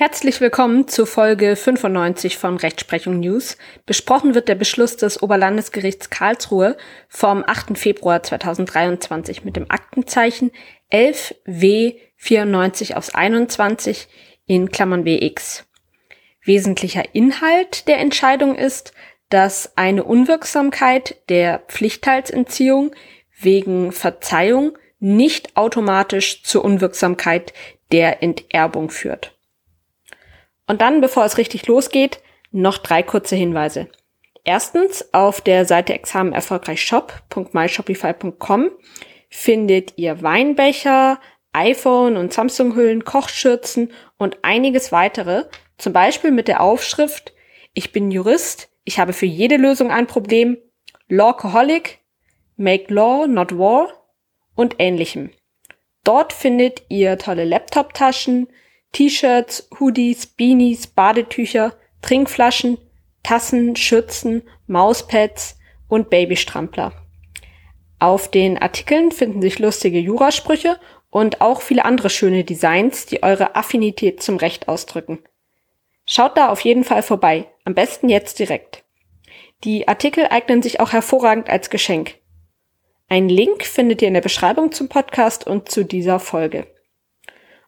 Herzlich willkommen zu Folge 95 von Rechtsprechung News. Besprochen wird der Beschluss des Oberlandesgerichts Karlsruhe vom 8. Februar 2023 mit dem Aktenzeichen 11W 94 aus 21 in Klammern WX. Wesentlicher Inhalt der Entscheidung ist, dass eine Unwirksamkeit der Pflichtteilsentziehung wegen Verzeihung nicht automatisch zur Unwirksamkeit der Enterbung führt. Und dann, bevor es richtig losgeht, noch drei kurze Hinweise. Erstens, auf der Seite examenerfolgreichshop.myshopify.com findet ihr Weinbecher, iPhone und Samsung-Hüllen, Kochschürzen und einiges weitere, zum Beispiel mit der Aufschrift Ich bin Jurist, ich habe für jede Lösung ein Problem, Lawcoholic, Make Law, Not War und ähnlichem. Dort findet ihr tolle Laptop-Taschen, T-Shirts, Hoodies, Beanies, Badetücher, Trinkflaschen, Tassen, Schürzen, Mauspads und Babystrampler. Auf den Artikeln finden sich lustige Jurasprüche und auch viele andere schöne Designs, die eure Affinität zum Recht ausdrücken. Schaut da auf jeden Fall vorbei, am besten jetzt direkt. Die Artikel eignen sich auch hervorragend als Geschenk. Einen Link findet ihr in der Beschreibung zum Podcast und zu dieser Folge.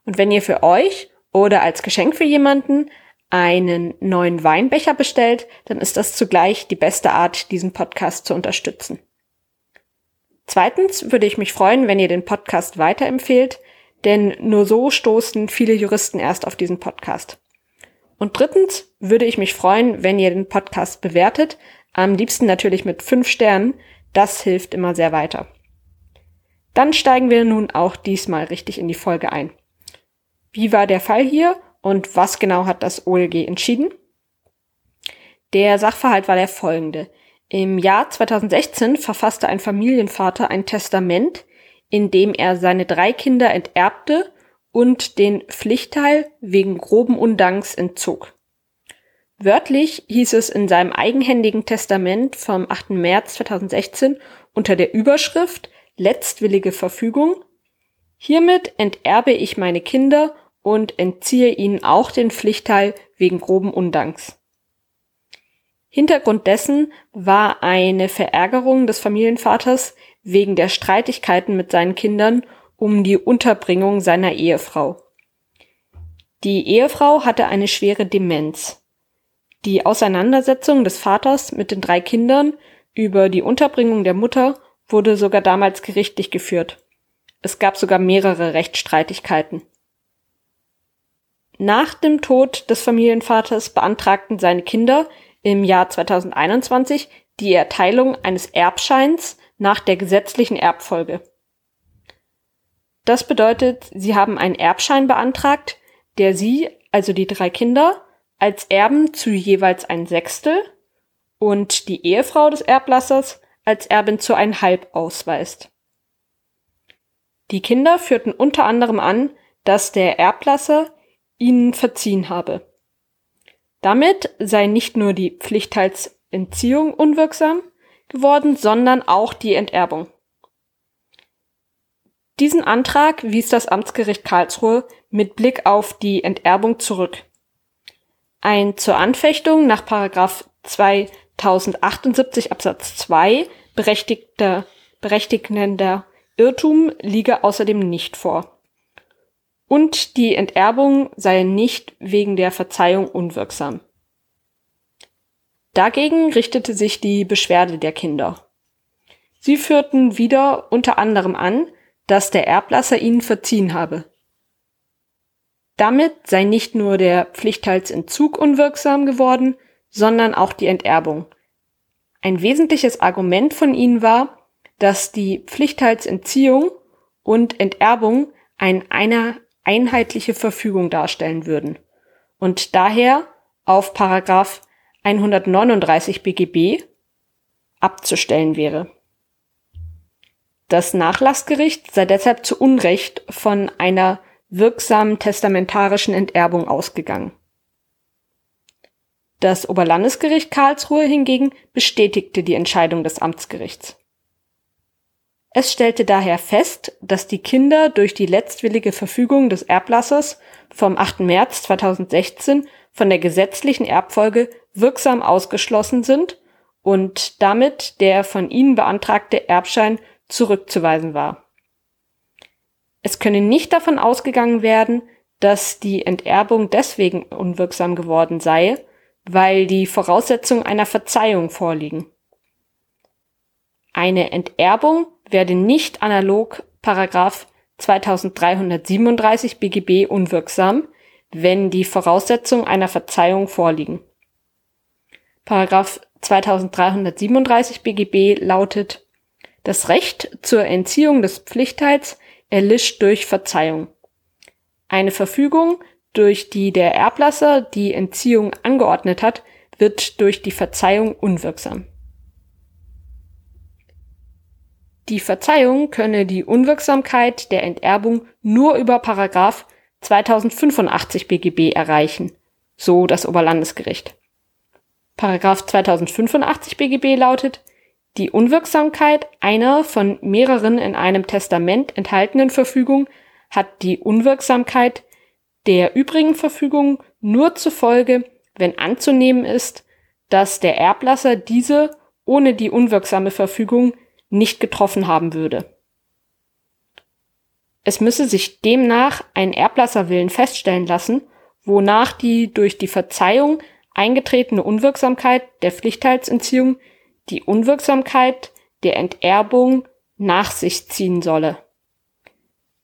Und wenn ihr für euch oder als Geschenk für jemanden einen neuen Weinbecher bestellt, dann ist das zugleich die beste Art, diesen Podcast zu unterstützen. Zweitens würde ich mich freuen, wenn ihr den Podcast weiterempfehlt, denn nur so stoßen viele Juristen erst auf diesen Podcast. Und drittens würde ich mich freuen, wenn ihr den Podcast bewertet, am liebsten natürlich mit fünf Sternen, das hilft immer sehr weiter. Dann steigen wir nun auch diesmal richtig in die Folge ein. Wie war der Fall hier und was genau hat das OLG entschieden? Der Sachverhalt war der folgende. Im Jahr 2016 verfasste ein Familienvater ein Testament, in dem er seine drei Kinder enterbte und den Pflichtteil wegen groben Undanks entzog. Wörtlich hieß es in seinem eigenhändigen Testament vom 8. März 2016 unter der Überschrift Letztwillige Verfügung Hiermit enterbe ich meine Kinder und entziehe ihnen auch den Pflichtteil wegen groben Undanks. Hintergrund dessen war eine Verärgerung des Familienvaters wegen der Streitigkeiten mit seinen Kindern um die Unterbringung seiner Ehefrau. Die Ehefrau hatte eine schwere Demenz. Die Auseinandersetzung des Vaters mit den drei Kindern über die Unterbringung der Mutter wurde sogar damals gerichtlich geführt. Es gab sogar mehrere Rechtsstreitigkeiten. Nach dem Tod des Familienvaters beantragten seine Kinder im Jahr 2021 die Erteilung eines Erbscheins nach der gesetzlichen Erbfolge. Das bedeutet, sie haben einen Erbschein beantragt, der sie, also die drei Kinder, als Erben zu jeweils ein Sechstel und die Ehefrau des Erblassers als Erbin zu ein Halb ausweist. Die Kinder führten unter anderem an, dass der Erblasser ihnen verziehen habe. Damit sei nicht nur die Pflichtteilsentziehung unwirksam geworden, sondern auch die Enterbung. Diesen Antrag wies das Amtsgericht Karlsruhe mit Blick auf die Enterbung zurück. Ein zur Anfechtung nach 2078 Absatz 2 berechtigter, berechtigender Irrtum liege außerdem nicht vor und die Enterbung sei nicht wegen der Verzeihung unwirksam. Dagegen richtete sich die Beschwerde der Kinder. Sie führten wieder unter anderem an, dass der Erblasser ihnen verziehen habe. Damit sei nicht nur der Pflichtteilsentzug unwirksam geworden, sondern auch die Enterbung. Ein wesentliches Argument von ihnen war, dass die Pflichtteilsentziehung und Enterbung ein einer einheitliche Verfügung darstellen würden und daher auf Paragraph 139 BGB abzustellen wäre. Das Nachlassgericht sei deshalb zu Unrecht von einer wirksamen testamentarischen Enterbung ausgegangen. Das Oberlandesgericht Karlsruhe hingegen bestätigte die Entscheidung des Amtsgerichts. Es stellte daher fest, dass die Kinder durch die letztwillige Verfügung des Erblassers vom 8. März 2016 von der gesetzlichen Erbfolge wirksam ausgeschlossen sind und damit der von ihnen beantragte Erbschein zurückzuweisen war. Es könne nicht davon ausgegangen werden, dass die Enterbung deswegen unwirksam geworden sei, weil die Voraussetzungen einer Verzeihung vorliegen. Eine Enterbung werde nicht analog Paragraph 2337 BGB unwirksam, wenn die Voraussetzungen einer Verzeihung vorliegen. Paragraph 2337 BGB lautet, das Recht zur Entziehung des Pflichtteils erlischt durch Verzeihung. Eine Verfügung, durch die der Erblasser die Entziehung angeordnet hat, wird durch die Verzeihung unwirksam. Die Verzeihung könne die Unwirksamkeit der Enterbung nur über Paragraph 2085 BGB erreichen, so das Oberlandesgericht. Paragraph 2085 BGB lautet, die Unwirksamkeit einer von mehreren in einem Testament enthaltenen Verfügung hat die Unwirksamkeit der übrigen Verfügung nur zur Folge, wenn anzunehmen ist, dass der Erblasser diese ohne die unwirksame Verfügung nicht getroffen haben würde. Es müsse sich demnach ein Erblasserwillen feststellen lassen, wonach die durch die Verzeihung eingetretene Unwirksamkeit der Pflichtteilsentziehung die Unwirksamkeit der Enterbung nach sich ziehen solle.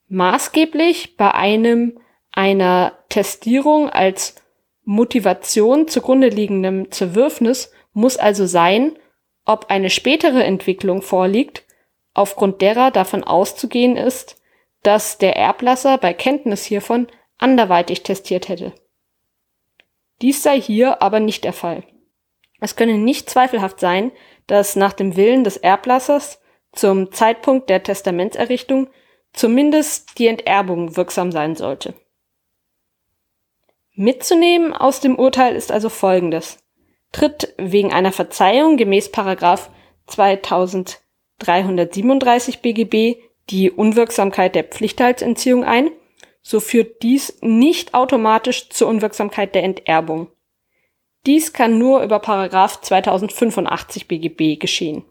Maßgeblich bei einem einer Testierung als Motivation zugrunde liegendem Zerwürfnis muss also sein, ob eine spätere Entwicklung vorliegt, aufgrund derer davon auszugehen ist, dass der Erblasser bei Kenntnis hiervon anderweitig testiert hätte. Dies sei hier aber nicht der Fall. Es könne nicht zweifelhaft sein, dass nach dem Willen des Erblassers zum Zeitpunkt der Testamentserrichtung zumindest die Enterbung wirksam sein sollte. Mitzunehmen aus dem Urteil ist also Folgendes. Tritt wegen einer Verzeihung gemäß Paragraph 2337 BGB die Unwirksamkeit der Pflichtteilsentziehung ein, so führt dies nicht automatisch zur Unwirksamkeit der Enterbung. Dies kann nur über Paragraph 2085 BGB geschehen.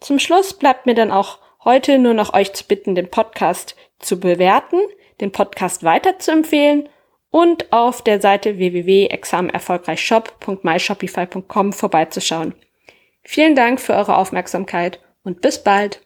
Zum Schluss bleibt mir dann auch heute nur noch euch zu bitten, den Podcast zu bewerten, den Podcast weiterzuempfehlen und auf der Seite www.examenerfolgreichshop.myshopify.com vorbeizuschauen. Vielen Dank für eure Aufmerksamkeit und bis bald.